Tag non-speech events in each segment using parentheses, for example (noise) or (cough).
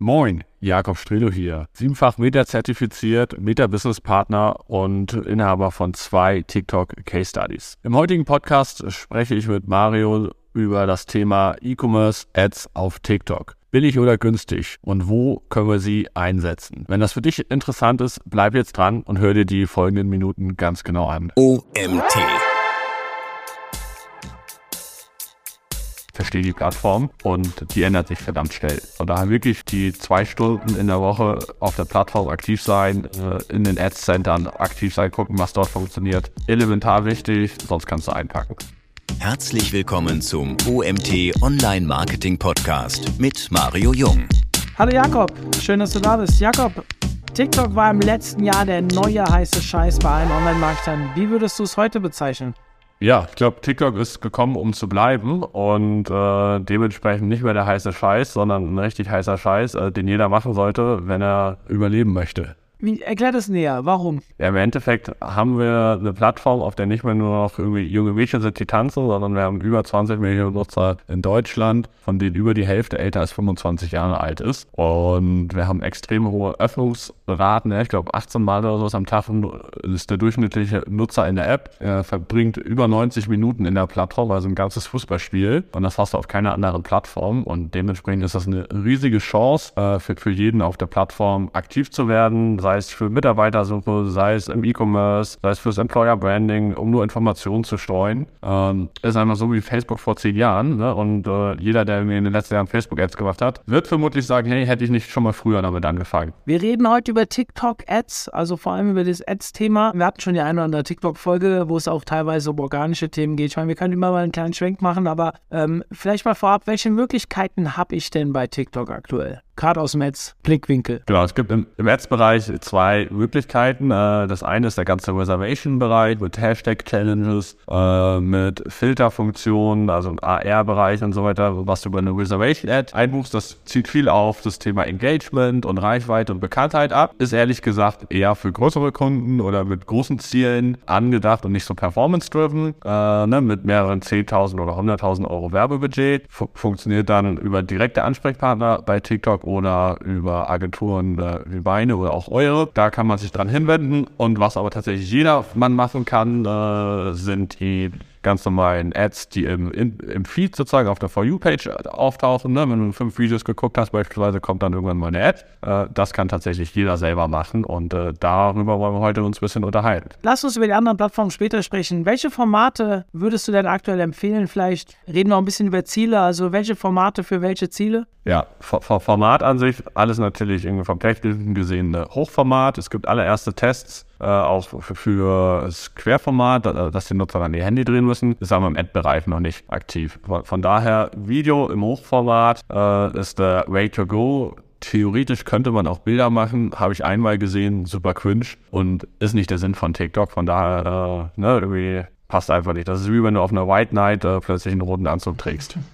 Moin, Jakob Strelo hier. Siebenfach Meta-zertifiziert, Meta-Business-Partner und Inhaber von zwei TikTok Case Studies. Im heutigen Podcast spreche ich mit Mario über das Thema E-Commerce Ads auf TikTok. Billig oder günstig und wo können wir sie einsetzen? Wenn das für dich interessant ist, bleib jetzt dran und hör dir die folgenden Minuten ganz genau an. OMT. Verstehe die Plattform und die ändert sich verdammt schnell. Von daher wirklich die zwei Stunden in der Woche auf der Plattform aktiv sein, äh, in den Ads-Centern aktiv sein, gucken, was dort funktioniert. Elementar wichtig, sonst kannst du einpacken. Herzlich willkommen zum OMT Online Marketing Podcast mit Mario Jung. Hallo Jakob, schön, dass du da bist. Jakob, TikTok war im letzten Jahr der neue heiße Scheiß bei allen Online-Marketern. Wie würdest du es heute bezeichnen? Ja, ich glaube, TikTok ist gekommen, um zu bleiben und äh, dementsprechend nicht mehr der heiße Scheiß, sondern ein richtig heißer Scheiß, äh, den jeder machen sollte, wenn er überleben möchte. Wie, erklär das näher, warum? Ja, im Endeffekt haben wir eine Plattform, auf der nicht mehr nur noch irgendwie junge Mädchen sind, die tanzen, sondern wir haben über 20 Millionen Nutzer in Deutschland, von denen über die Hälfte älter als 25 Jahre alt ist. Und wir haben extrem hohe Öffnungsraten. Ich glaube, 18 Mal oder so am Tag ist der durchschnittliche Nutzer in der App. Er verbringt über 90 Minuten in der Plattform, also ein ganzes Fußballspiel. Und das hast du auf keiner anderen Plattform. Und dementsprechend ist das eine riesige Chance äh, für, für jeden auf der Plattform aktiv zu werden sei es für Mitarbeitersuche, sei es im E-Commerce, sei es fürs Employer Branding, um nur Informationen zu streuen. Ähm, ist einfach so wie Facebook vor zehn Jahren. Ne? Und äh, jeder, der mir in den letzten Jahren Facebook-Ads gemacht hat, wird vermutlich sagen, hey, hätte ich nicht schon mal früher damit angefangen. Wir reden heute über TikTok-Ads, also vor allem über das Ads-Thema. Wir hatten schon die eine oder andere TikTok-Folge, wo es auch teilweise um organische Themen geht. Ich meine, wir können immer mal einen kleinen Schwenk machen, aber ähm, vielleicht mal vorab, welche Möglichkeiten habe ich denn bei TikTok aktuell? Gerade aus dem Ads-Blickwinkel? Genau, es gibt im, im Ads-Bereich zwei Möglichkeiten. Äh, das eine ist der ganze Reservation-Bereich mit Hashtag-Challenges, äh, mit Filterfunktionen, also im AR-Bereich und so weiter, was du über eine Reservation-Ad einbuchst. Das zieht viel auf das Thema Engagement und Reichweite und Bekanntheit ab. Ist ehrlich gesagt eher für größere Kunden oder mit großen Zielen angedacht und nicht so performance-driven, äh, ne, mit mehreren 10.000 oder 100.000 Euro Werbebudget. Funktioniert dann über direkte Ansprechpartner bei TikTok oder über Agenturen äh, wie Beine oder auch eure. Da kann man sich dran hinwenden. Und was aber tatsächlich jeder Mann machen kann, äh, sind die ganz normalen Ads, die im, in, im Feed sozusagen auf der For You-Page auftauchen. Ne? Wenn du fünf Videos geguckt hast, beispielsweise kommt dann irgendwann mal eine Ad. Äh, das kann tatsächlich jeder selber machen und äh, darüber wollen wir heute uns ein bisschen unterhalten. Lass uns über die anderen Plattformen später sprechen. Welche Formate würdest du denn aktuell empfehlen? Vielleicht reden wir auch ein bisschen über Ziele. Also welche Formate für welche Ziele? Ja, Format an sich, alles natürlich irgendwie vom technischen gesehen Hochformat. Es gibt allererste Tests äh, auch für, das Querformat, dass die Nutzer dann ihr Handy drehen müssen, ist aber im Ad-Bereich noch nicht aktiv. Von, daher, Video im Hochformat äh, ist der Way to go. Theoretisch könnte man auch Bilder machen, habe ich einmal gesehen, super cringe und ist nicht der Sinn von TikTok. Von daher, äh, ne, irgendwie passt einfach nicht. Das ist wie wenn du auf einer White Night äh, plötzlich einen roten Anzug trägst. (laughs)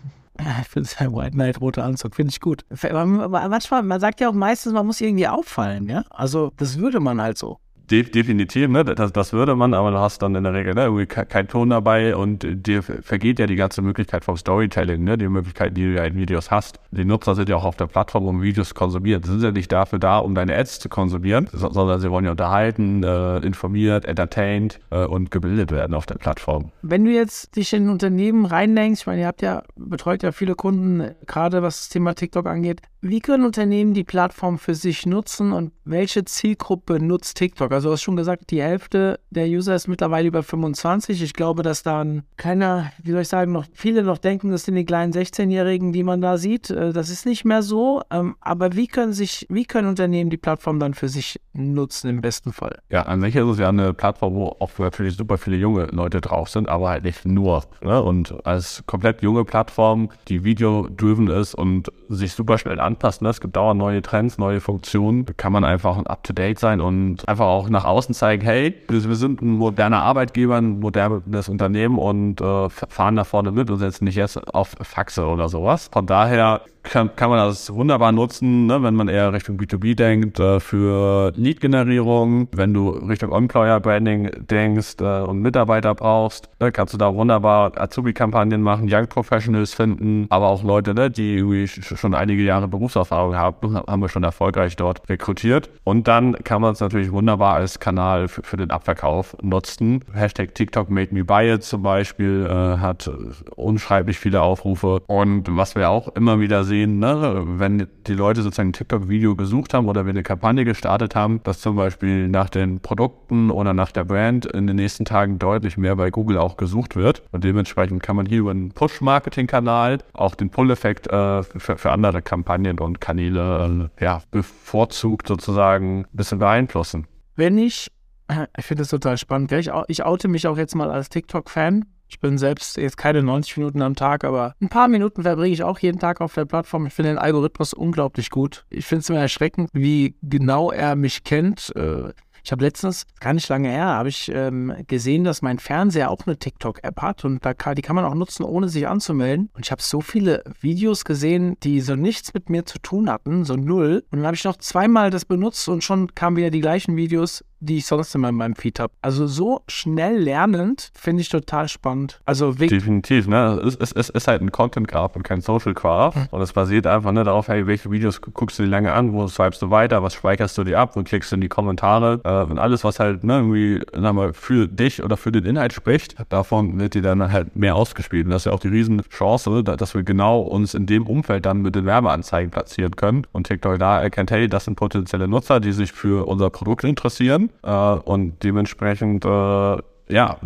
Ich finde es ein White Knight, roter Anzug, finde ich gut. Manchmal, man sagt ja auch meistens, man muss irgendwie auffallen, ja? Also, das würde man halt so. De definitiv, ne? Das, das, würde man, aber du hast dann in der Regel ne, irgendwie kein Ton dabei und dir vergeht ja die ganze Möglichkeit vom Storytelling, ne? Die Möglichkeiten, die du ja in Videos hast. Die Nutzer sind ja auch auf der Plattform, um Videos zu konsumieren. Sie sind ja nicht dafür da, um deine Ads zu konsumieren, sondern sie wollen ja unterhalten, äh, informiert, entertained äh, und gebildet werden auf der Plattform. Wenn du jetzt dich in ein Unternehmen reindenkst, ich meine, ihr habt ja, betreut ja viele Kunden, gerade was das Thema TikTok angeht, wie können Unternehmen die Plattform für sich nutzen und welche Zielgruppe nutzt TikTok? Also du hast schon gesagt, die Hälfte der User ist mittlerweile über 25. Ich glaube, dass dann keiner, wie soll ich sagen, noch viele noch denken, das sind die kleinen 16-Jährigen, die man da sieht. Äh, das ist nicht mehr so. Ähm, aber wie können sich, wie können Unternehmen die Plattform dann für sich nutzen im besten Fall? Ja, an sich ist es ja eine Plattform, wo auch natürlich super viele junge Leute drauf sind, aber halt nicht nur. Ne? Und als komplett junge Plattform, die video-driven ist und sich super schnell an anpassen. Ne? Es gibt dauernd neue Trends, neue Funktionen. Da kann man einfach up-to-date sein und einfach auch nach außen zeigen, hey, wir sind ein moderner Arbeitgeber, ein modernes Unternehmen und äh, fahren da vorne mit und setzen nicht jetzt auf Faxe oder sowas. Von daher kann, kann man das wunderbar nutzen, ne, wenn man eher Richtung B2B denkt, äh, für Lead-Generierung. Wenn du Richtung Employer-Branding denkst äh, und Mitarbeiter brauchst, ne, kannst du da wunderbar Azubi-Kampagnen machen, Young Professionals finden, aber auch Leute, ne, die schon einige Jahre Berufserfahrung haben, haben wir schon erfolgreich dort rekrutiert. Und dann kann man es natürlich wunderbar als Kanal für, für den Abverkauf nutzen. Hashtag TikTok made me buy it zum Beispiel äh, hat unschreiblich viele Aufrufe. Und was wir auch immer wieder sehen, ne, wenn die Leute sozusagen ein TikTok-Video gesucht haben oder wir eine Kampagne gestartet haben, dass zum Beispiel nach den Produkten oder nach der Brand in den nächsten Tagen deutlich mehr bei Google auch gesucht wird. Und dementsprechend kann man hier über einen Push-Marketing-Kanal auch den Pull-Effekt äh, für, für, andere Kampagnen und Kanäle äh, ja, bevorzugt sozusagen ein bisschen beeinflussen. Wenn ich, (clears throat) ich finde das total spannend, ich, ich oute mich auch jetzt mal als TikTok-Fan, ich bin selbst jetzt keine 90 Minuten am Tag, aber ein paar Minuten verbringe ich auch jeden Tag auf der Plattform. Ich finde den Algorithmus unglaublich gut. Ich finde es immer erschreckend, wie genau er mich kennt. Äh, ich habe letztens, gar nicht lange her, habe ich ähm, gesehen, dass mein Fernseher auch eine TikTok-App hat und da kann, die kann man auch nutzen, ohne sich anzumelden. Und ich habe so viele Videos gesehen, die so nichts mit mir zu tun hatten, so null. Und dann habe ich noch zweimal das benutzt und schon kamen wieder die gleichen Videos die ich sonst immer in meinem Feed habe. Also so schnell lernend finde ich total spannend. Also Definitiv, ne? Es, es, es ist halt ein Content Graph und kein Social Graph. Mhm. Und es basiert einfach ne, darauf, hey, welche Videos guckst du dir lange an, wo swipest du weiter, was speicherst du dir ab, wo klickst du in die Kommentare. Äh, und alles, was halt ne, irgendwie sag mal, für dich oder für den Inhalt spricht, davon wird dir dann halt mehr ausgespielt. Und das ist ja auch die Riesenchance, dass wir genau uns in dem Umfeld dann mit den Werbeanzeigen platzieren können. Und TikTok da erkennt, hey, das sind potenzielle Nutzer, die sich für unser Produkt interessieren und dementsprechend, äh, ja,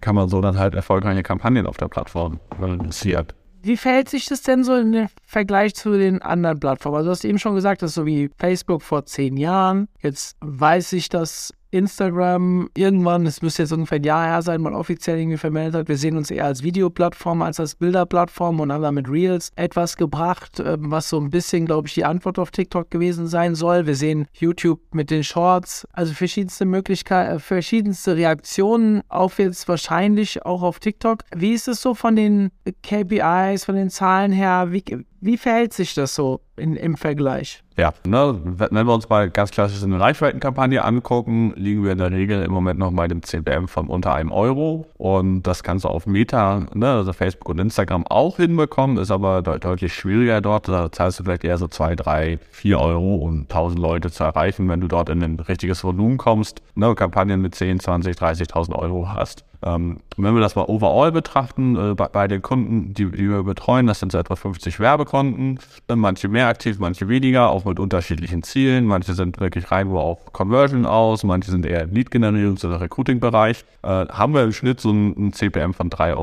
kann man so dann halt erfolgreiche Kampagnen auf der Plattform realisieren. Wie verhält sich das denn so im Vergleich zu den anderen Plattformen? Also, du hast eben schon gesagt, das ist so wie Facebook vor zehn Jahren. Jetzt weiß ich, dass Instagram irgendwann, es müsste jetzt ungefähr ein Jahr her sein, mal offiziell irgendwie vermeldet hat, wir sehen uns eher als Videoplattform als als Bilderplattform und haben da mit Reels etwas gebracht, ähm, was so ein bisschen, glaube ich, die Antwort auf TikTok gewesen sein soll. Wir sehen YouTube mit den Shorts, also verschiedenste Möglichkeiten, äh, verschiedenste Reaktionen auf jetzt wahrscheinlich auch auf TikTok. Wie ist es so von den KPIs, von den Zahlen her? Wie, wie verhält sich das so in, im Vergleich? Ja, ne, wenn wir uns mal ganz klassisch eine Reichweitenkampagne angucken, liegen wir in der Regel im Moment noch bei dem CPM von unter einem Euro. Und das kannst du auf Meta, ne, also Facebook und Instagram auch hinbekommen, ist aber de deutlich schwieriger dort. Da zahlst du vielleicht eher so zwei, drei, vier Euro, um 1000 Leute zu erreichen, wenn du dort in ein richtiges Volumen kommst. Ne, Kampagnen mit 10, 20, 30.000 Euro hast. Ähm, wenn wir das mal overall betrachten, äh, bei, bei, den Kunden, die, die, wir betreuen, das sind so etwa 50 Werbekonten, manche mehr aktiv, manche weniger, auch mit unterschiedlichen Zielen. Manche sind wirklich rein nur auf Conversion aus, manche sind eher im Lead-Generierungs- oder Recruiting-Bereich. Äh, haben wir im Schnitt so ein, CPM von 3,50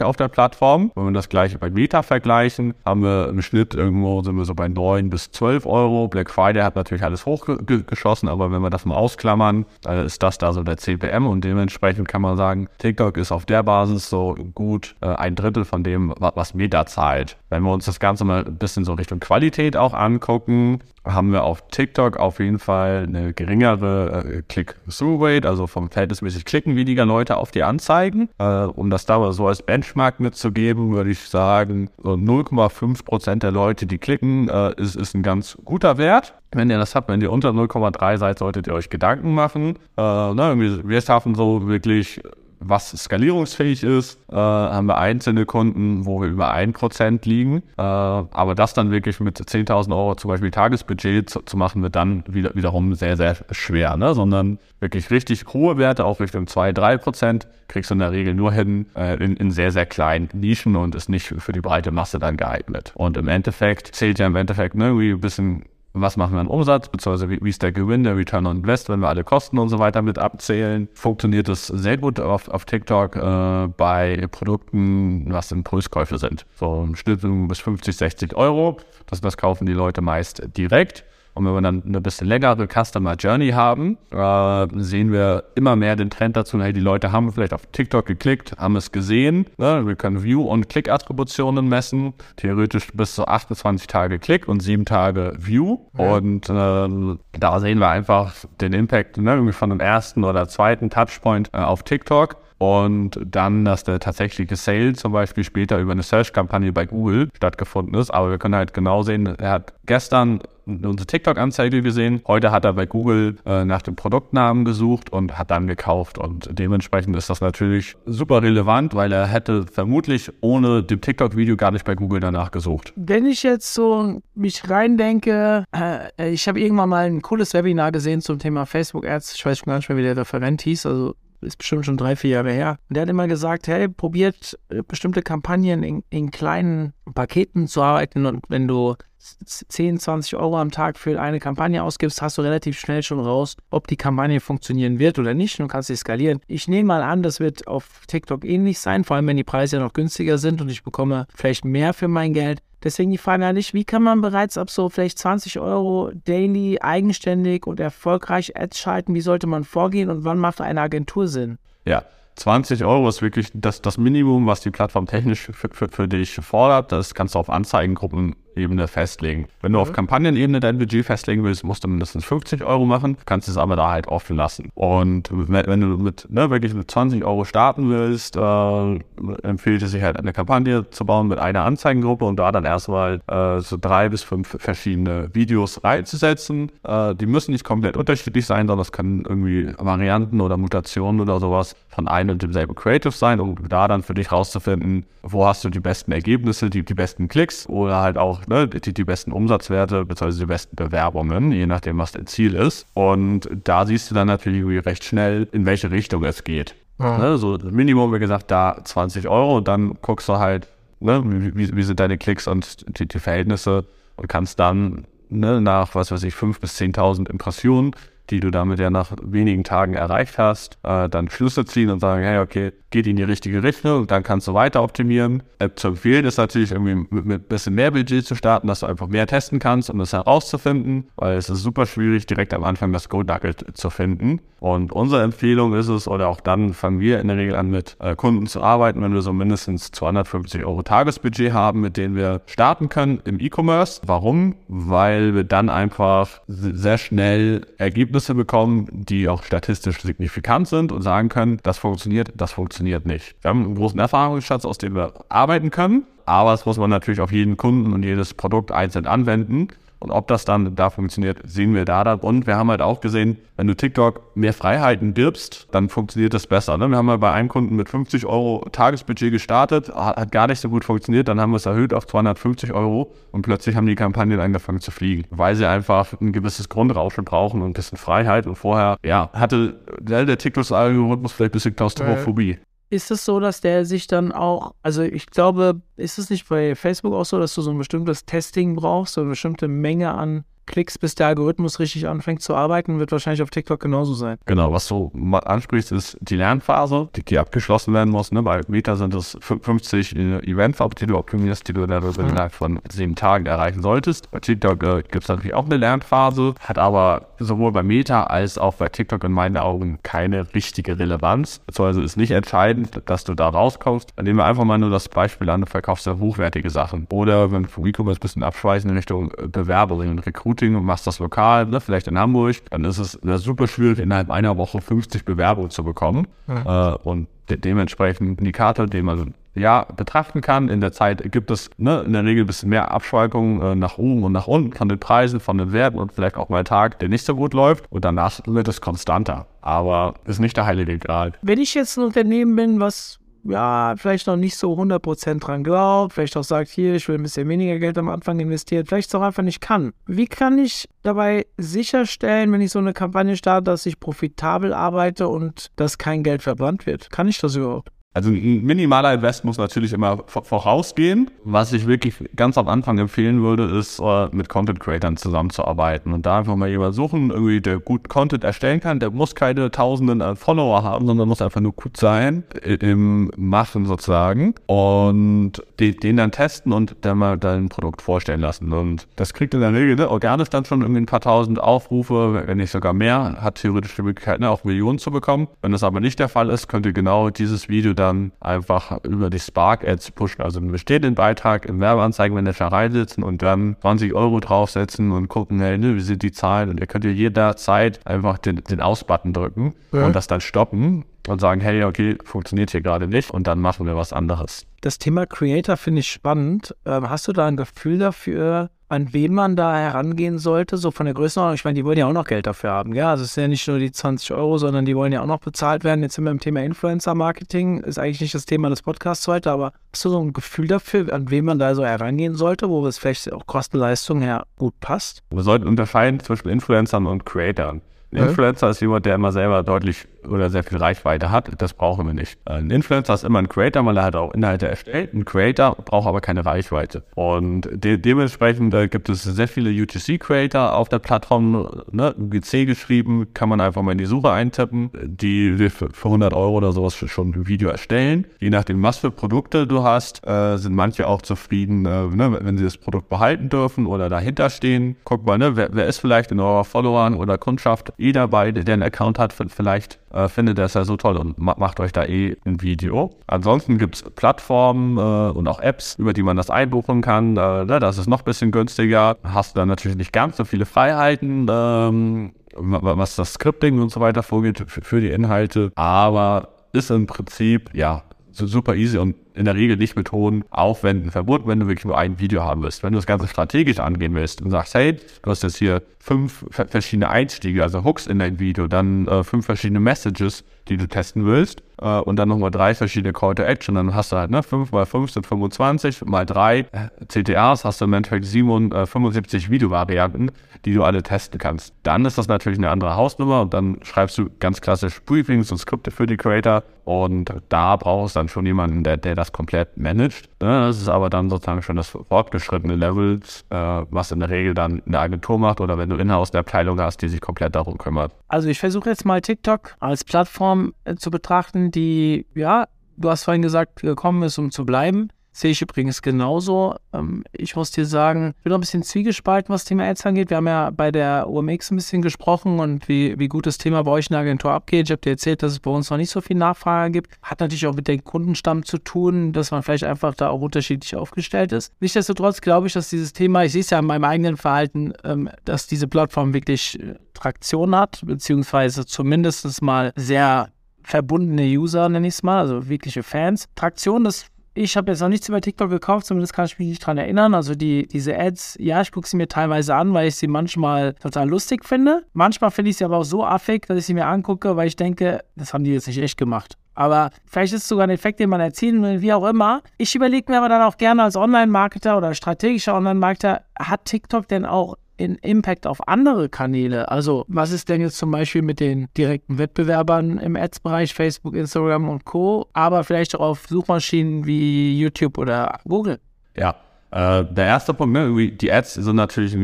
Euro auf der Plattform. Wenn wir das gleiche bei Meta vergleichen, haben wir im Schnitt irgendwo sind wir so bei 9 bis 12 Euro. Black Friday hat natürlich alles hochgeschossen, aber wenn wir das mal ausklammern, dann ist das da so der CPM und dementsprechend kann man sagen, TikTok ist auf der Basis so gut äh, ein Drittel von dem, was Meta zahlt. Wenn wir uns das Ganze mal ein bisschen so Richtung Qualität auch angucken, haben wir auf TikTok auf jeden Fall eine geringere äh, Click-Through-Rate, also vom verhältnismäßig klicken weniger Leute auf die Anzeigen. Äh, um das da mal so als Benchmark mitzugeben, würde ich sagen, so 0,5 Prozent der Leute, die klicken, äh, ist, ist ein ganz guter Wert. Wenn ihr das habt, wenn ihr unter 0,3 seid, solltet ihr euch Gedanken machen. Äh, na, wir schaffen so wirklich was skalierungsfähig ist, äh, haben wir einzelne Kunden, wo wir über 1% liegen. Äh, aber das dann wirklich mit 10.000 Euro zum Beispiel Tagesbudget zu, zu, machen, wird dann wieder, wiederum sehr, sehr schwer. Ne? Sondern wirklich richtig hohe Werte, auch Richtung 2, 3%, kriegst du in der Regel nur hin äh, in, in sehr, sehr kleinen Nischen und ist nicht für die breite Masse dann geeignet. Und im Endeffekt zählt ja im Endeffekt ne, wie ein bisschen was machen wir an Umsatz, beziehungsweise wie, wie, ist der Gewinn, der Return on Invest, wenn wir alle Kosten und so weiter mit abzählen. Funktioniert das sehr gut auf, auf TikTok äh, bei Produkten, was Impulskäufe sind. So im Schnitt bis 50, 60 Euro. Das, das kaufen die Leute meist direkt. Und wenn wir dann eine bisschen längere Customer Journey haben, äh, sehen wir immer mehr den Trend dazu, hey, die Leute haben vielleicht auf TikTok geklickt, haben es gesehen. Ne? Wir können View- und Click-Attributionen messen. Theoretisch bis zu 28 Tage Click und 7 Tage View. Ja. Und äh, da sehen wir einfach den Impact ne, irgendwie von dem ersten oder zweiten Touchpoint äh, auf TikTok und dann, dass der tatsächliche Sale zum Beispiel später über eine Search-Kampagne bei Google stattgefunden ist. Aber wir können halt genau sehen, er hat gestern unsere TikTok-Anzeige gesehen. Heute hat er bei Google äh, nach dem Produktnamen gesucht und hat dann gekauft. Und dementsprechend ist das natürlich super relevant, weil er hätte vermutlich ohne dem TikTok-Video gar nicht bei Google danach gesucht. Wenn ich jetzt so mich reindenke, äh, ich habe irgendwann mal ein cooles Webinar gesehen zum Thema Facebook-Ads. Ich weiß schon gar nicht mehr, wie der Referent hieß. Also ist bestimmt schon drei, vier Jahre her. Und der hat immer gesagt, hey, probiert äh, bestimmte Kampagnen in, in kleinen Paketen zu arbeiten und wenn du 10, 20 Euro am Tag für eine Kampagne ausgibst, hast du relativ schnell schon raus, ob die Kampagne funktionieren wird oder nicht und kannst sie skalieren. Ich nehme mal an, das wird auf TikTok ähnlich sein, vor allem wenn die Preise ja noch günstiger sind und ich bekomme vielleicht mehr für mein Geld. Deswegen die Frage an dich, wie kann man bereits ab so vielleicht 20 Euro daily eigenständig und erfolgreich Ads schalten? Wie sollte man vorgehen und wann macht eine Agentur Sinn? Ja, 20 Euro ist wirklich das, das Minimum, was die Plattform technisch für, für, für dich fordert. Das kannst du auf Anzeigengruppen Ebene festlegen. Wenn du mhm. auf Kampagnenebene dein Budget festlegen willst, musst du mindestens 50 Euro machen, kannst es aber da halt offen lassen. Und wenn du mit, ne, wirklich mit 20 Euro starten willst, äh, empfiehlt es sich halt eine Kampagne zu bauen mit einer Anzeigengruppe und da dann erstmal äh, so drei bis fünf verschiedene Videos reinzusetzen. Äh, die müssen nicht komplett unterschiedlich sein, sondern es können irgendwie Varianten oder Mutationen oder sowas von einem und demselben Creative sein, um da dann für dich rauszufinden, wo hast du die besten Ergebnisse, die, die besten Klicks oder halt auch ne, die, die besten Umsatzwerte bzw. die besten Bewerbungen, je nachdem, was dein Ziel ist. Und da siehst du dann natürlich recht schnell, in welche Richtung es geht. Mhm. Ne, so Minimum, wie gesagt, da 20 Euro und dann guckst du halt, ne, wie, wie sind deine Klicks und die, die Verhältnisse und kannst dann ne, nach, was weiß ich, 5.000 bis 10.000 Impressionen die du damit ja nach wenigen Tagen erreicht hast, äh, dann Schlüsse ziehen und sagen, hey, okay, geht in die richtige Richtung, dann kannst du weiter optimieren. Äh, zu empfehlen ist natürlich irgendwie mit, mit ein bisschen mehr Budget zu starten, dass du einfach mehr testen kannst, um das herauszufinden, weil es ist super schwierig, direkt am Anfang das Go Nugget zu finden. Und unsere Empfehlung ist es, oder auch dann fangen wir in der Regel an, mit äh, Kunden zu arbeiten, wenn wir so mindestens 250 Euro Tagesbudget haben, mit denen wir starten können im E-Commerce. Warum? Weil wir dann einfach sehr schnell Ergebnisse bekommen, die auch statistisch signifikant sind und sagen können, das funktioniert, das funktioniert nicht. Wir haben einen großen Erfahrungsschatz, aus dem wir arbeiten können, aber das muss man natürlich auf jeden Kunden und jedes Produkt einzeln anwenden. Und ob das dann da funktioniert, sehen wir da dann. Und wir haben halt auch gesehen, wenn du TikTok mehr Freiheiten gibst, dann funktioniert das besser. Ne? Wir haben mal bei einem Kunden mit 50 Euro Tagesbudget gestartet, hat gar nicht so gut funktioniert. Dann haben wir es erhöht auf 250 Euro und plötzlich haben die Kampagnen angefangen zu fliegen, weil sie einfach ein gewisses Grundrauschen brauchen und ein bisschen Freiheit. Und vorher, ja, hatte der, der TikTok-Algorithmus vielleicht ein bisschen Klaustrophobie. Ist es so, dass der sich dann auch, also ich glaube, ist es nicht bei Facebook auch so, dass du so ein bestimmtes Testing brauchst, so eine bestimmte Menge an Klicks, bis der Algorithmus richtig anfängt zu arbeiten, wird wahrscheinlich auf TikTok genauso sein. Genau, was du ansprichst, ist die Lernphase, die, die abgeschlossen werden muss. Ne? Bei Meta sind es 50 Events, die du optimierst, die du dann mhm. innerhalb von sieben Tagen erreichen solltest. Bei TikTok äh, gibt es natürlich auch eine Lernphase, hat aber sowohl bei Meta als auch bei TikTok in meinen Augen keine richtige Relevanz. Also ist nicht entscheidend, dass du da rauskommst. Dann nehmen wir einfach mal nur das Beispiel an, du verkaufst ja hochwertige Sachen. Oder wenn wir vom E-Commerce ein bisschen abschweißen in Richtung äh, Bewerbungen und Recruiting, Recruiting und machst das lokal, ne, vielleicht in Hamburg, dann ist es super schwierig, innerhalb einer Woche 50 Bewerbungen zu bekommen. Mhm. Äh, und de dementsprechend Indikator, den man ja betrachten kann. In der Zeit gibt es ne, in der Regel ein bisschen mehr Abschweifungen äh, nach oben und nach unten von den Preisen, von den Werten und vielleicht auch mal ein Tag, der nicht so gut läuft. Und danach wird es konstanter. Aber ist nicht der heilige Gral. Wenn ich jetzt ein Unternehmen bin, was ja, vielleicht noch nicht so 100% dran glaubt, vielleicht auch sagt, hier, ich will ein bisschen weniger Geld am Anfang investieren, vielleicht auch einfach nicht kann. Wie kann ich dabei sicherstellen, wenn ich so eine Kampagne starte, dass ich profitabel arbeite und dass kein Geld verbrannt wird? Kann ich das überhaupt? Also ein minimaler Invest muss natürlich immer vorausgehen. Was ich wirklich ganz am Anfang empfehlen würde, ist äh, mit Content Creatern zusammenzuarbeiten und da einfach mal jemanden suchen, irgendwie der gut Content erstellen kann. Der muss keine tausenden äh, Follower haben, sondern muss einfach nur gut sein im Machen sozusagen und den, dann testen und dann mal dein Produkt vorstellen lassen. Und das kriegt in der Regel ne, organisch dann schon irgendwie ein paar tausend Aufrufe, wenn nicht sogar mehr, hat theoretisch die Möglichkeit, ne, auch Millionen zu bekommen. Wenn das aber nicht der Fall ist, könnt ihr genau dieses Video dann einfach über die Spark Ads pushen. Also einen bestehenden Beitrag im Werbeanzeigenmanager reinsetzen und dann 20 Euro draufsetzen und gucken, hey, ne, wie sind die Zahlen? Und ihr könnt ja jederzeit einfach den, den Aus-Button drücken ja. und das dann stoppen und sagen, hey, okay, funktioniert hier gerade nicht und dann machen wir was anderes. Das Thema Creator finde ich spannend. Ähm, hast du da ein Gefühl dafür, an wen man da herangehen sollte, so von der Größenordnung? Ich meine, die wollen ja auch noch Geld dafür haben, ja. Also es sind ja nicht nur die 20 Euro, sondern die wollen ja auch noch bezahlt werden. Jetzt sind wir im Thema Influencer-Marketing, ist eigentlich nicht das Thema des Podcasts heute, aber hast du so ein Gefühl dafür, an wen man da so herangehen sollte, wo es vielleicht auch Kosten-Leistung her gut passt? Wir sollten unterscheiden zwischen Influencern und Creatoren. Ein Influencer ist jemand, der immer selber deutlich oder sehr viel Reichweite hat. Das brauchen wir nicht. Ein Influencer ist immer ein Creator, weil er halt auch Inhalte erstellt. Ein Creator braucht aber keine Reichweite. Und de dementsprechend äh, gibt es sehr viele UGC-Creator auf der Plattform. Ne? UGC geschrieben, kann man einfach mal in die Suche eintippen, die für 100 Euro oder sowas schon ein Video erstellen. Je nachdem, was für Produkte du hast, äh, sind manche auch zufrieden, äh, ne? wenn sie das Produkt behalten dürfen oder dahinter stehen. Guck mal, ne? wer, wer ist vielleicht in eurer Followern oder Kundschaft eh dabei, der einen Account hat, vielleicht äh, findet das ja so toll und ma macht euch da eh ein Video. Ansonsten gibt es Plattformen äh, und auch Apps, über die man das einbuchen kann. Äh, ne, das ist noch ein bisschen günstiger. Hast du dann natürlich nicht ganz so viele Freiheiten. Ähm, was das Scripting und so weiter vorgeht für, für die Inhalte, aber ist im Prinzip ja super easy und in der Regel nicht mit hohen Aufwänden verbunden, wenn du wirklich nur ein Video haben willst. Wenn du das Ganze strategisch angehen willst und sagst, hey, du hast jetzt hier fünf verschiedene Einstiege, also Hooks in dein Video, dann äh, fünf verschiedene Messages, die du testen willst äh, und dann nochmal drei verschiedene Call to Action, dann hast du halt ne, 5 mal 5 sind 25, mal 3 äh, CTAs hast du im Endeffekt 7, äh, 75 Videovarianten, die du alle testen kannst. Dann ist das natürlich eine andere Hausnummer und dann schreibst du ganz klassisch Briefings und Skripte für die Creator und da brauchst du dann schon jemanden, der, der das komplett managt. Ne? Das ist aber dann sozusagen schon das fortgeschrittene Level, äh, was in der Regel dann eine Agentur macht oder wenn du in-house eine Abteilung hast, die sich komplett darum kümmert. Also ich versuche jetzt mal TikTok als Plattform äh, zu betrachten, die, ja, du hast vorhin gesagt, gekommen ist, um zu bleiben. Sehe ich übrigens genauso. Ähm, ich muss dir sagen, ich bin noch ein bisschen zwiegespalten, was Thema Ads angeht. Wir haben ja bei der OMX ein bisschen gesprochen und wie, wie gut das Thema bei euch in der Agentur abgeht. Ich habe dir erzählt, dass es bei uns noch nicht so viel Nachfrage gibt. Hat natürlich auch mit dem Kundenstamm zu tun, dass man vielleicht einfach da auch unterschiedlich aufgestellt ist. Nichtsdestotrotz glaube ich, dass dieses Thema, ich sehe es ja in meinem eigenen Verhalten, ähm, dass diese Plattform wirklich äh, Traktion hat, beziehungsweise zumindest mal sehr verbundene User, nenne ich es mal, also wirkliche Fans. Traktion, das ich habe jetzt noch nichts über TikTok gekauft, zumindest kann ich mich nicht dran erinnern. Also die, diese Ads, ja, ich gucke sie mir teilweise an, weil ich sie manchmal total lustig finde. Manchmal finde ich sie aber auch so affig, dass ich sie mir angucke, weil ich denke, das haben die jetzt nicht echt gemacht. Aber vielleicht ist es sogar ein Effekt, den man erzielen will, wie auch immer. Ich überlege mir aber dann auch gerne als Online-Marketer oder strategischer Online-Marketer, hat TikTok denn auch in Impact auf andere Kanäle? Also, was ist denn jetzt zum Beispiel mit den direkten Wettbewerbern im Ads-Bereich, Facebook, Instagram und Co., aber vielleicht auch auf Suchmaschinen wie YouTube oder Google? Ja, äh, der erste Punkt, ne, die Ads sind natürlich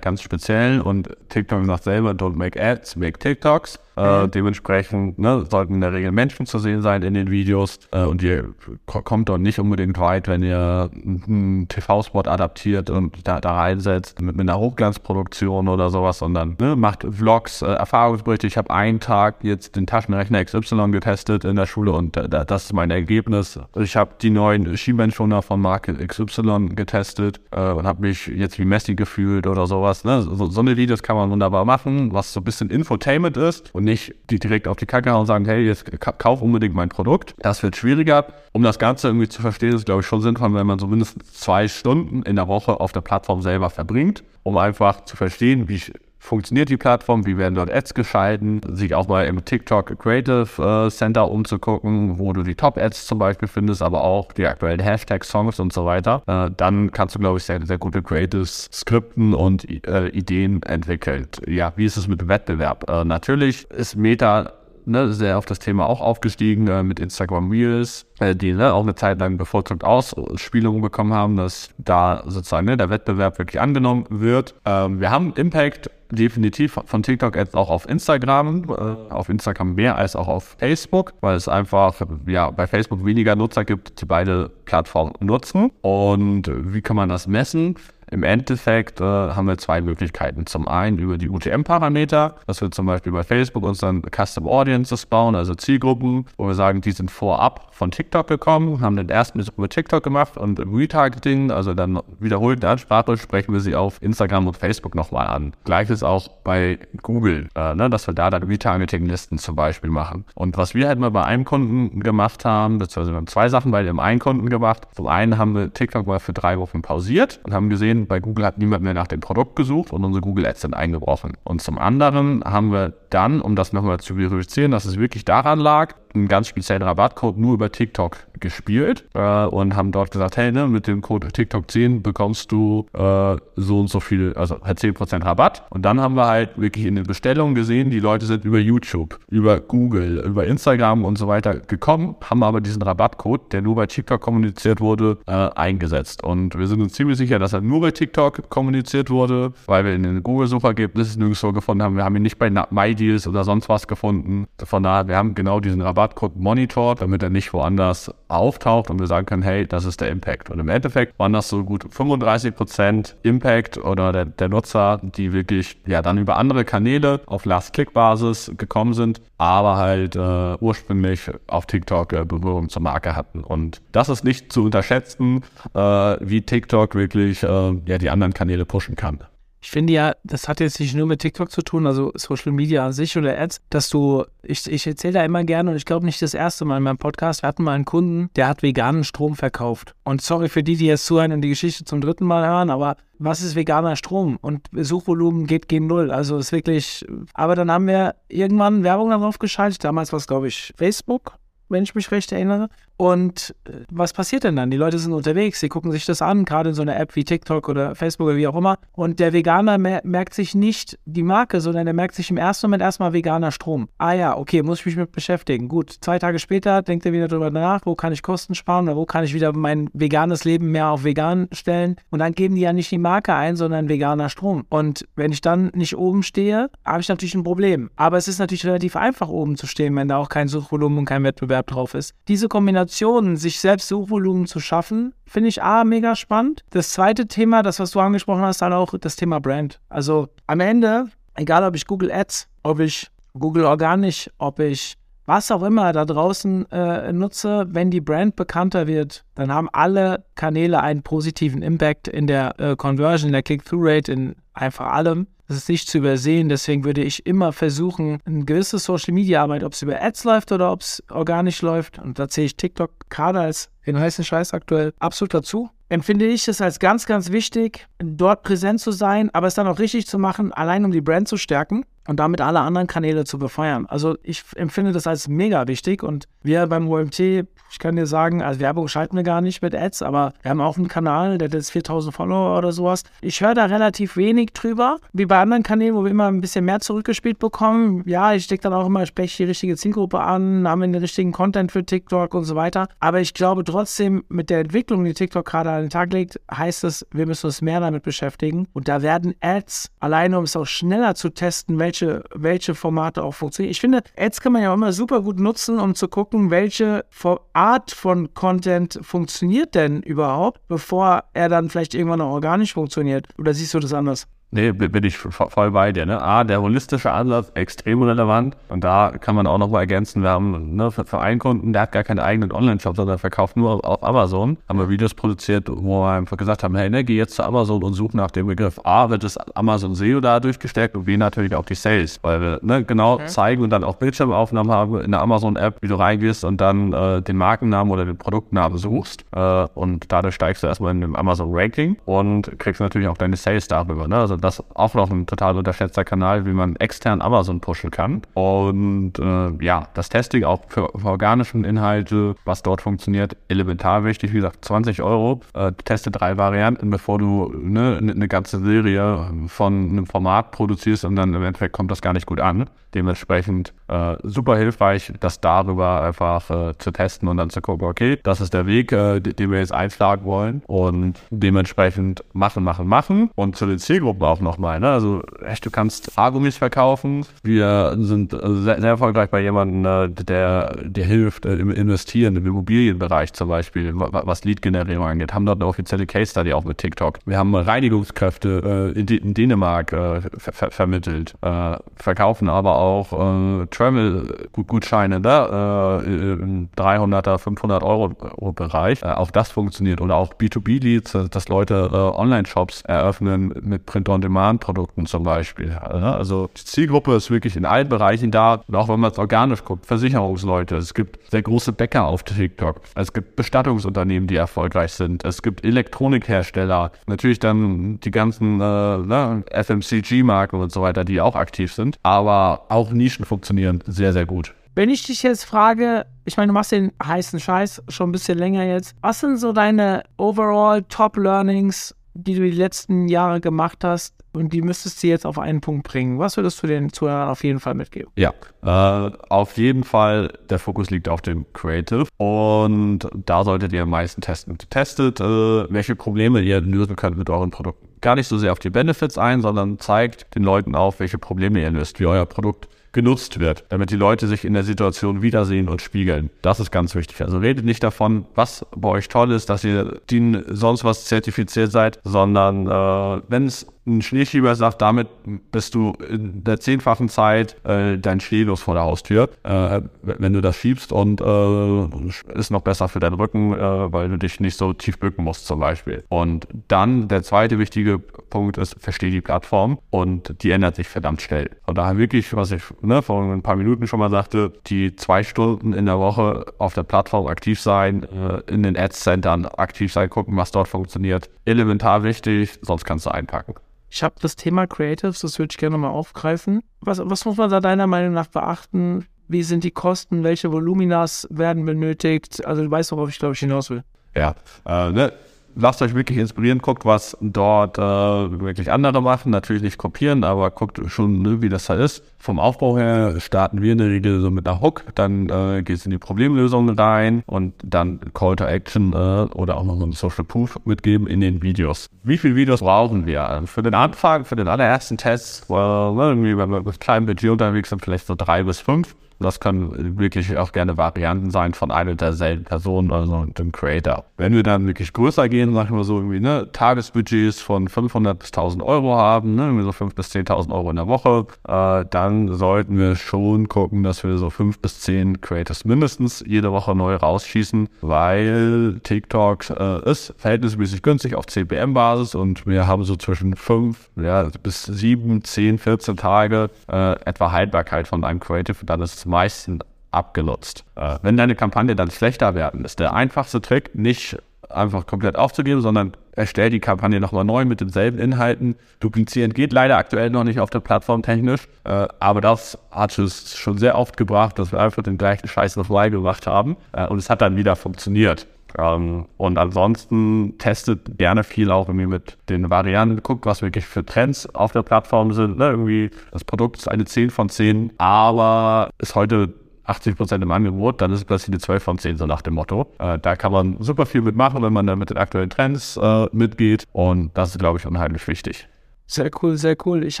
ganz speziell und TikTok sagt selber, don't make ads, make TikToks. Äh, dementsprechend ne, sollten in der Regel Menschen zu sehen sein in den Videos äh, und ihr kommt dort nicht unbedingt weit, wenn ihr einen TV-Spot adaptiert und da, da reinsetzt mit, mit, einer Hochglanzproduktion oder sowas, sondern ne, macht Vlogs, äh, Erfahrungsberichte. Ich habe einen Tag jetzt den Taschenrechner XY getestet in der Schule und das ist mein Ergebnis. Ich habe die neuen Schienbeinschoner von Marke XY getestet äh, und habe mich jetzt wie Messi gefühlt oder sowas. Ne? So, so eine Videos kann man wunderbar machen, was so ein bisschen Infotainment ist und nicht die direkt auf die Kacke hauen und sagen, hey, jetzt kauf unbedingt mein Produkt. Das wird schwieriger. Um das Ganze irgendwie zu verstehen, ist glaube ich schon sinnvoll, wenn man so mindestens zwei Stunden in der Woche auf der Plattform selber verbringt, um einfach zu verstehen, wie funktioniert die Plattform, wie werden dort Ads geschalten, sich auch mal im TikTok Creative äh, Center umzugucken, wo du die Top-Ads zum Beispiel findest, aber auch die aktuellen Hashtags, Songs und so weiter. Äh, dann kannst du, glaube ich, sehr, sehr gute Creatives skripten und äh, Ideen entwickeln. Ja, wie ist es mit Wettbewerb? Äh, natürlich ist Meta ne, sehr auf das Thema auch aufgestiegen äh, mit Instagram Reels, äh, die ne, auch eine Zeit lang bevorzugt Ausspielungen bekommen haben, dass da sozusagen ne, der Wettbewerb wirklich angenommen wird. Ähm, wir haben Impact definitiv von TikTok jetzt auch auf Instagram, äh, auf Instagram mehr als auch auf Facebook, weil es einfach ja bei Facebook weniger Nutzer gibt, die beide Plattformen nutzen. Und wie kann man das messen? Im Endeffekt äh, haben wir zwei Möglichkeiten. Zum einen über die UTM-Parameter, dass wir zum Beispiel bei Facebook uns dann Custom Audiences bauen, also Zielgruppen, wo wir sagen, die sind vorab von TikTok gekommen, haben den ersten Besuch über TikTok gemacht und im Retargeting, also dann wiederholten Ansprache, sprechen wir sie auf Instagram und Facebook nochmal an. Gleiches auch bei Google, äh, ne, dass wir da dann Retargeting-Listen zum Beispiel machen. Und was wir halt mal bei einem Kunden gemacht haben, beziehungsweise wir haben zwei Sachen bei dem einen Kunden gemacht. Zum einen haben wir TikTok mal für drei Wochen pausiert und haben gesehen, bei Google hat niemand mehr nach dem Produkt gesucht und unsere Google Ads sind eingebrochen. Und zum anderen haben wir dann, um das nochmal zu verifizieren, dass es wirklich daran lag, einen ganz speziellen Rabattcode nur über TikTok gespielt äh, und haben dort gesagt, hey, ne, mit dem Code TikTok10 bekommst du äh, so und so viel, also halt 10% Rabatt. Und dann haben wir halt wirklich in den Bestellungen gesehen, die Leute sind über YouTube, über Google, über Instagram und so weiter gekommen, haben aber diesen Rabattcode, der nur bei TikTok kommuniziert wurde, äh, eingesetzt. Und wir sind uns ziemlich sicher, dass er nur bei TikTok kommuniziert wurde, weil wir in den Google-Suchergebnissen nirgendwo gefunden haben. Wir haben ihn nicht bei MyDeals oder sonst was gefunden. Von daher, wir haben genau diesen Rabattcode monitored, damit er nicht woanders auftaucht und wir sagen können, hey, das ist der Impact. Und im Endeffekt waren das so gut 35% Impact oder der, der Nutzer, die wirklich ja dann über andere Kanäle auf Last-Click-Basis gekommen sind, aber halt äh, ursprünglich auf TikTok äh, Berührung zur Marke hatten. Und das ist nicht zu unterschätzen, äh, wie TikTok wirklich äh, ja die anderen Kanäle pushen kann ich finde ja, das hat jetzt nicht nur mit TikTok zu tun, also Social Media an sich oder Ads, dass du, ich, ich erzähle da immer gerne und ich glaube nicht das erste Mal in meinem Podcast, wir hatten mal einen Kunden, der hat veganen Strom verkauft. Und sorry für die, die jetzt zuhören und die Geschichte zum dritten Mal hören, aber was ist veganer Strom? Und Suchvolumen geht gegen Null. Also ist wirklich, aber dann haben wir irgendwann Werbung darauf geschaltet. Damals war es, glaube ich, Facebook wenn ich mich recht erinnere. Und äh, was passiert denn dann? Die Leute sind unterwegs, sie gucken sich das an, gerade in so einer App wie TikTok oder Facebook oder wie auch immer. Und der Veganer mer merkt sich nicht die Marke, sondern er merkt sich im ersten Moment erstmal veganer Strom. Ah ja, okay, muss ich mich mit beschäftigen. Gut, zwei Tage später denkt er wieder darüber nach, wo kann ich Kosten sparen oder wo kann ich wieder mein veganes Leben mehr auf vegan stellen. Und dann geben die ja nicht die Marke ein, sondern veganer Strom. Und wenn ich dann nicht oben stehe, habe ich natürlich ein Problem. Aber es ist natürlich relativ einfach oben zu stehen, wenn da auch kein Suchvolumen und kein Wettbewerb drauf ist. Diese Kombination Kombinationen, sich selbst Suchvolumen zu schaffen, finde ich A, mega spannend. Das zweite Thema, das, was du angesprochen hast, dann auch das Thema Brand. Also am Ende, egal ob ich Google Ads, ob ich Google Organisch, ob ich was auch immer da draußen äh, nutze, wenn die Brand bekannter wird, dann haben alle Kanäle einen positiven Impact in der äh, Conversion, in der Click-Through-Rate, in einfach allem. Das ist nicht zu übersehen. Deswegen würde ich immer versuchen, eine gewisse Social Media Arbeit, ob es über Ads läuft oder ob es organisch läuft, und da zähle ich TikTok gerade als den heißen Scheiß aktuell absolut dazu. Empfinde ich es als ganz, ganz wichtig, dort präsent zu sein, aber es dann auch richtig zu machen, allein um die Brand zu stärken und damit alle anderen Kanäle zu befeuern. Also ich empfinde das als mega wichtig und wir beim OMT, ich kann dir sagen, als Werbung schalten wir gar nicht mit Ads, aber wir haben auch einen Kanal, der hat jetzt 4000 Follower oder sowas. Ich höre da relativ wenig drüber, wie bei anderen Kanälen, wo wir immer ein bisschen mehr zurückgespielt bekommen. Ja, ich stecke dann auch immer, spreche die richtige Zielgruppe an, haben den richtigen Content für TikTok und so weiter. Aber ich glaube trotzdem, mit der Entwicklung, die TikTok gerade an den Tag legt, heißt es, wir müssen uns mehr damit beschäftigen. Und da werden Ads, alleine um es auch schneller zu testen, welche welche, welche Formate auch funktionieren. Ich finde, Ads kann man ja immer super gut nutzen, um zu gucken, welche Art von Content funktioniert denn überhaupt, bevor er dann vielleicht irgendwann auch organisch funktioniert. Oder siehst du das anders? Nee, bin ich voll bei dir. Ne? A, der holistische Ansatz, extrem relevant. Und da kann man auch noch mal ergänzen, wir haben ne, für, für einen Kunden, der hat gar keinen eigenen Online-Shop, sondern verkauft nur auf, Amazon. Haben wir Videos produziert, wo wir einfach gesagt haben, hey, ne, geh jetzt zu Amazon und such nach dem Begriff. A, wird das Amazon SEO dadurch gestärkt und B, natürlich auch die Sales. Weil wir ne, genau okay. zeigen und dann auch Bildschirmaufnahmen haben in der Amazon-App, wie du reingehst und dann äh, den Markennamen oder den Produktnamen suchst. Äh, und dadurch steigst du erstmal in dem Amazon-Ranking und kriegst natürlich auch deine Sales darüber. Ne? Also das auch noch ein total unterschätzter Kanal, wie man extern Amazon pushen kann. Und äh, ja, das Testing auch für, für organischen Inhalte, was dort funktioniert, elementar wichtig. Wie gesagt, 20 Euro, äh, teste drei Varianten, bevor du ne, eine ne ganze Serie von einem Format produzierst und dann im Endeffekt kommt das gar nicht gut an. Dementsprechend äh, super hilfreich, das darüber einfach äh, zu testen und dann zu gucken, okay, das ist der Weg, äh, den wir jetzt einschlagen wollen und dementsprechend machen, machen, machen. Und zu den Zielgruppen auch nochmal. Ne? Also echt, du kannst Haargummis verkaufen. Wir sind sehr, sehr erfolgreich bei jemandem, äh, der dir hilft äh, im Investieren, im Immobilienbereich zum Beispiel, was Lead-Generierung angeht. Haben dort eine offizielle Case-Study auch mit TikTok. Wir haben Reinigungskräfte äh, in, in, Dänemark äh, ver vermittelt, äh, verkaufen aber auch äh, Travel-Gutscheine ne? im 300er, 500 Euro Bereich. auch das funktioniert. Oder auch B2B-Leads, dass Leute Online-Shops eröffnen mit Print-on-Demand-Produkten zum Beispiel. Also die Zielgruppe ist wirklich in allen Bereichen da. Und auch wenn man es organisch guckt, Versicherungsleute. Es gibt sehr große Bäcker auf TikTok. Es gibt Bestattungsunternehmen, die erfolgreich sind. Es gibt Elektronikhersteller. Natürlich dann die ganzen äh, ne, FMCG-Marken und so weiter, die auch aktiv sind. Aber auch Nischen funktionieren sehr, sehr gut. Wenn ich dich jetzt frage, ich meine, du machst den heißen Scheiß schon ein bisschen länger jetzt. Was sind so deine overall Top Learnings die du die letzten Jahre gemacht hast und die müsstest du jetzt auf einen Punkt bringen? Was würdest du den Zuhörern auf jeden Fall mitgeben? Ja, äh, auf jeden Fall, der Fokus liegt auf dem Creative und da solltet ihr am meisten testen. Testet, äh, welche Probleme ihr lösen könnt mit euren Produkten. Gar nicht so sehr auf die Benefits ein, sondern zeigt den Leuten auf, welche Probleme ihr löst, wie euer Produkt genutzt wird, damit die Leute sich in der Situation wiedersehen und spiegeln. Das ist ganz wichtig. Also redet nicht davon, was bei euch toll ist, dass ihr DIN sonst was zertifiziert seid, sondern äh, wenn es ein Schneeschieber sagt, damit bist du in der zehnfachen Zeit äh, dein Schnee los vor der Haustür, äh, wenn du das schiebst und äh, ist noch besser für deinen Rücken, äh, weil du dich nicht so tief bücken musst zum Beispiel. Und dann der zweite wichtige Punkt ist, verstehe die Plattform und die ändert sich verdammt schnell. Von daher wirklich, was ich ne, vor ein paar Minuten schon mal sagte, die zwei Stunden in der Woche auf der Plattform aktiv sein, äh, in den Ads-Centern aktiv sein, gucken, was dort funktioniert. Elementar wichtig, sonst kannst du einpacken. Ich habe das Thema Creatives, das würde ich gerne mal aufgreifen. Was, was muss man da deiner Meinung nach beachten? Wie sind die Kosten? Welche Voluminas werden benötigt? Also du weißt, worauf ich glaube ich hinaus will. Ja, äh, ne? Lasst euch wirklich inspirieren, guckt, was dort äh, wirklich andere machen. Natürlich nicht kopieren, aber guckt schon, ne, wie das da ist. Vom Aufbau her starten wir in der Regel so mit einer Hook, dann äh, geht es in die Problemlösung rein und dann Call to Action äh, oder auch noch so ein Social Proof mitgeben in den Videos. Wie viele Videos brauchen wir? Also für den Anfang, für den allerersten Test, well, irgendwie, wenn wir mit kleinem Budget unterwegs sind, vielleicht so drei bis fünf. Das können wirklich auch gerne Varianten sein von einer derselben Person, also dem Creator. Wenn wir dann wirklich größer gehen, sagen wir so irgendwie, ne, Tagesbudgets von 500 bis 1000 Euro haben, ne, irgendwie so 5 bis 10.000 Euro in der Woche, äh, dann sollten wir schon gucken, dass wir so 5 bis 10 Creators mindestens jede Woche neu rausschießen, weil TikTok äh, ist verhältnismäßig günstig auf CPM-Basis und wir haben so zwischen 5 ja, bis 7, 10, 14 Tage äh, etwa Haltbarkeit von einem Creative. Dann ist es meisten abgenutzt. Äh, wenn deine Kampagne dann schlechter werden, ist der einfachste Trick, nicht einfach komplett aufzugeben, sondern erstell die Kampagne nochmal neu mit denselben Inhalten. Duplizieren geht leider aktuell noch nicht auf der Plattform technisch, äh, aber das hat es schon sehr oft gebracht, dass wir einfach den gleichen Scheiß nochmal gemacht haben äh, und es hat dann wieder funktioniert. Ähm, und ansonsten testet gerne viel auch irgendwie mit den Varianten, guckt, was wirklich für Trends auf der Plattform sind. Ne? Irgendwie das Produkt ist eine 10 von 10, aber ist heute 80 Prozent im Angebot, dann ist es plötzlich eine 12 von 10, so nach dem Motto. Äh, da kann man super viel mitmachen, wenn man dann mit den aktuellen Trends äh, mitgeht. Und das ist, glaube ich, unheimlich wichtig. Sehr cool, sehr cool. Ich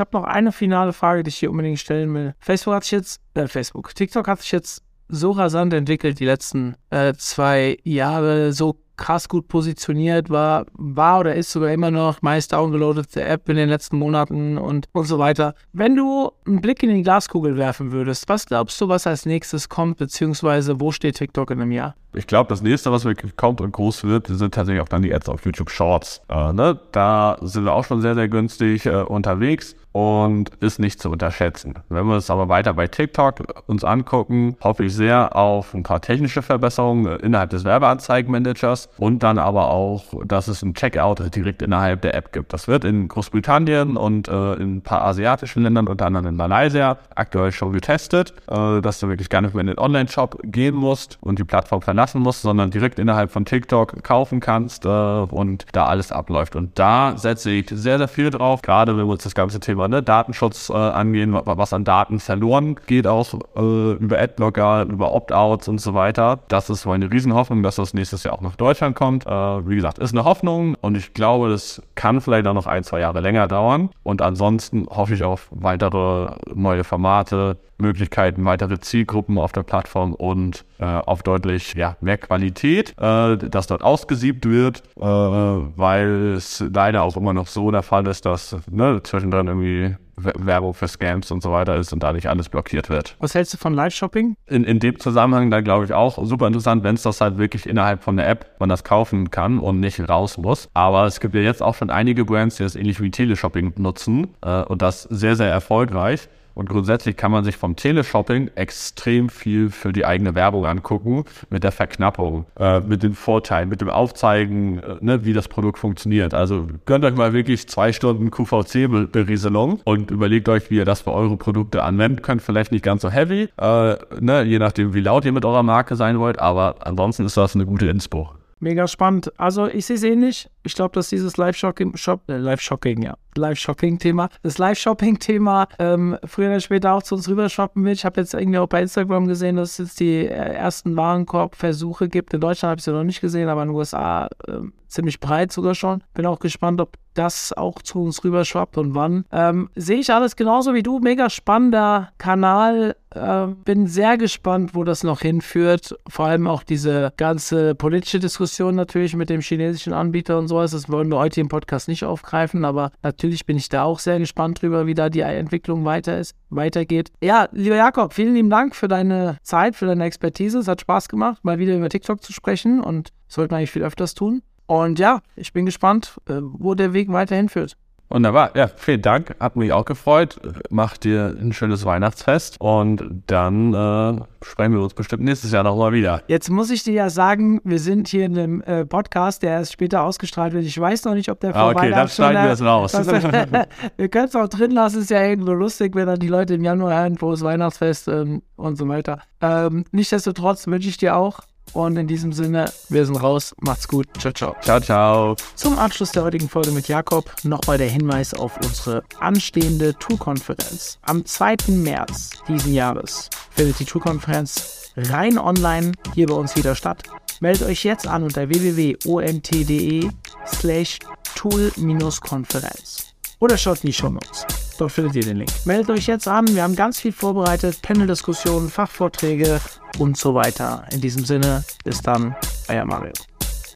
habe noch eine finale Frage, die ich hier unbedingt stellen will. Facebook hat sich jetzt, äh, Facebook, TikTok hat sich jetzt so rasant entwickelt die letzten äh, zwei Jahre, so krass gut positioniert, war, war oder ist sogar immer noch meist downgeloadete App in den letzten Monaten und, und so weiter. Wenn du einen Blick in die Glaskugel werfen würdest, was glaubst du, was als nächstes kommt, beziehungsweise wo steht TikTok in einem Jahr? Ich glaube, das nächste, was kommt und groß wird, sind tatsächlich auch dann die Ads auf YouTube Shorts. Äh, ne? Da sind wir auch schon sehr, sehr günstig äh, unterwegs und ist nicht zu unterschätzen. Wenn wir es aber weiter bei TikTok uns angucken, hoffe ich sehr auf ein paar technische Verbesserungen innerhalb des Werbeanzeigenmanagers und dann aber auch, dass es ein Checkout direkt innerhalb der App gibt. Das wird in Großbritannien und äh, in ein paar asiatischen Ländern, unter anderem in Malaysia, aktuell schon getestet, äh, dass du wirklich gar nicht mehr in den Online-Shop gehen musst und die Plattform verlassen musst, sondern direkt innerhalb von TikTok kaufen kannst äh, und da alles abläuft. Und da setze ich sehr, sehr viel drauf, gerade wenn wir uns das ganze Thema ne, Datenschutz äh, angehen, was, an Daten verloren geht, auch äh, über Adblocker, über Opt-outs und so weiter. Das ist meine Riesenhoffnung, dass das nächstes Jahr auch nach Deutschland kommt. Äh, wie gesagt, ist eine Hoffnung und ich glaube, das kann vielleicht auch noch ein, zwei Jahre länger dauern. Und ansonsten hoffe ich auf weitere neue Formate, Möglichkeiten, weitere Zielgruppen auf der Plattform und äh, auf deutlich ja, mehr Qualität, äh, dass dort ausgesiebt wird, äh, weil es leider auch immer noch so der Fall ist, dass ne, zwischendrin irgendwie Werbung für Scams und so weiter ist und da nicht alles blockiert wird. Was hältst du von Live-Shopping? In, in dem Zusammenhang da glaube ich auch super interessant, wenn es das halt wirklich innerhalb von der App man das kaufen kann und nicht raus muss. Aber es gibt ja jetzt auch schon einige Brands, die das ähnlich wie Teleshopping nutzen äh, und das sehr, sehr erfolgreich. Und grundsätzlich kann man sich vom Teleshopping extrem viel für die eigene Werbung angucken, mit der Verknappung, äh, mit den Vorteilen, mit dem Aufzeigen, äh, ne, wie das Produkt funktioniert. Also gönnt euch mal wirklich zwei Stunden QVC-Berieselung und überlegt euch, wie ihr das für eure Produkte anwendet. Könnt vielleicht nicht ganz so heavy, äh, ne, je nachdem, wie laut ihr mit eurer Marke sein wollt, aber ansonsten ist das eine gute Inspo. Mega spannend. Also ich sehe es ähnlich. Ich glaube, dass dieses Live-Shocking, Shop, äh, Live-Shocking, ja, Live-Shopping-Thema, das Live-Shopping-Thema ähm, früher oder später auch zu uns rüber shoppen wird. Ich habe jetzt irgendwie auch bei Instagram gesehen, dass es jetzt die äh, ersten Warenkorbversuche gibt. In Deutschland habe ich sie noch nicht gesehen, aber in den USA äh, ziemlich breit sogar schon. Bin auch gespannt, ob das auch zu uns rüber schwappt und wann. Ähm, Sehe ich alles genauso wie du. Mega spannender Kanal. Äh, bin sehr gespannt, wo das noch hinführt. Vor allem auch diese ganze politische Diskussion natürlich mit dem chinesischen Anbieter und sowas. Das wollen wir heute im Podcast nicht aufgreifen, aber natürlich bin ich da auch sehr gespannt drüber, wie da die Entwicklung weiter ist, weitergeht. Ja, lieber Jakob, vielen lieben Dank für deine Zeit, für deine Expertise. Es hat Spaß gemacht, mal wieder über TikTok zu sprechen und sollten eigentlich viel öfters tun. Und ja, ich bin gespannt, äh, wo der Weg weiterhin führt. Wunderbar. Ja, vielen Dank. Hat mich auch gefreut. Macht dir ein schönes Weihnachtsfest und dann äh, sprechen wir uns bestimmt nächstes Jahr nochmal wieder. Jetzt muss ich dir ja sagen, wir sind hier in einem äh, Podcast, der erst später ausgestrahlt wird. Ich weiß noch nicht, ob der vor ah, okay, dann schneiden wir es raus. Das, (laughs) wir können es auch drin lassen. Ist ja irgendwo lustig, wenn dann die Leute im Januar hören, frohes Weihnachtsfest ähm, und so weiter. Ähm, nichtsdestotrotz wünsche ich dir auch und in diesem Sinne, wir sind raus. Macht's gut. Ciao, ciao. Ciao, ciao. Zum Abschluss der heutigen Folge mit Jakob nochmal der Hinweis auf unsere anstehende Tourkonferenz. Am 2. März diesen Jahres findet die Tourkonferenz rein online hier bei uns wieder statt. Meldet euch jetzt an unter www.omt.de slash tool-konferenz oder schaut in die Show Notes. Dort findet ihr den Link. Meldet euch jetzt an. Wir haben ganz viel vorbereitet. Panel-Diskussionen, Fachvorträge und so weiter. In diesem Sinne, bis dann, euer Mario.